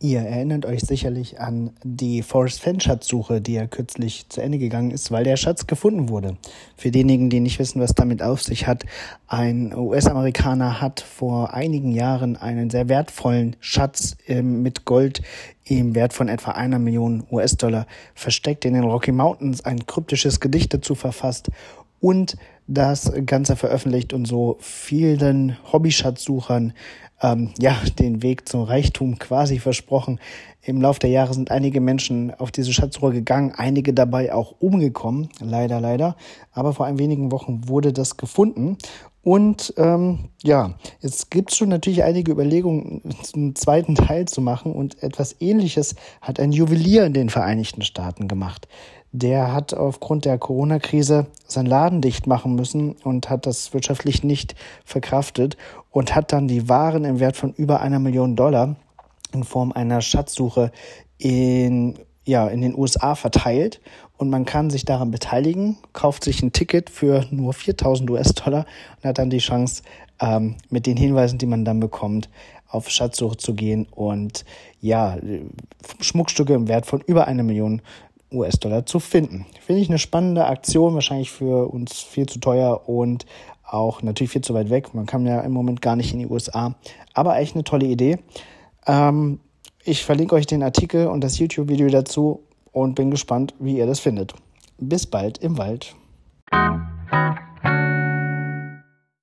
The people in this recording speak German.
Ihr erinnert euch sicherlich an die Forrest Fenn Schatzsuche, die ja kürzlich zu Ende gegangen ist, weil der Schatz gefunden wurde. Für diejenigen, die nicht wissen, was damit auf sich hat, ein US-Amerikaner hat vor einigen Jahren einen sehr wertvollen Schatz äh, mit Gold im Wert von etwa einer Million US-Dollar versteckt in den Rocky Mountains, ein kryptisches Gedicht dazu verfasst und das Ganze veröffentlicht und so vielen Hobbyschatzsuchern ähm, ja, den Weg zum Reichtum quasi versprochen. Im Laufe der Jahre sind einige Menschen auf diese Schatzsuche gegangen, einige dabei auch umgekommen, leider, leider. Aber vor ein wenigen Wochen wurde das gefunden. Und ähm, ja, jetzt gibt schon natürlich einige Überlegungen, einen zweiten Teil zu machen. Und etwas Ähnliches hat ein Juwelier in den Vereinigten Staaten gemacht der hat aufgrund der Corona-Krise sein Laden dicht machen müssen und hat das wirtschaftlich nicht verkraftet und hat dann die Waren im Wert von über einer Million Dollar in Form einer Schatzsuche in, ja, in den USA verteilt und man kann sich daran beteiligen, kauft sich ein Ticket für nur 4000 US-Dollar und hat dann die Chance, ähm, mit den Hinweisen, die man dann bekommt, auf Schatzsuche zu gehen und ja, Schmuckstücke im Wert von über eine Million US-Dollar zu finden. Finde ich eine spannende Aktion, wahrscheinlich für uns viel zu teuer und auch natürlich viel zu weit weg. Man kann ja im Moment gar nicht in die USA, aber echt eine tolle Idee. Ähm, ich verlinke euch den Artikel und das YouTube-Video dazu und bin gespannt, wie ihr das findet. Bis bald im Wald.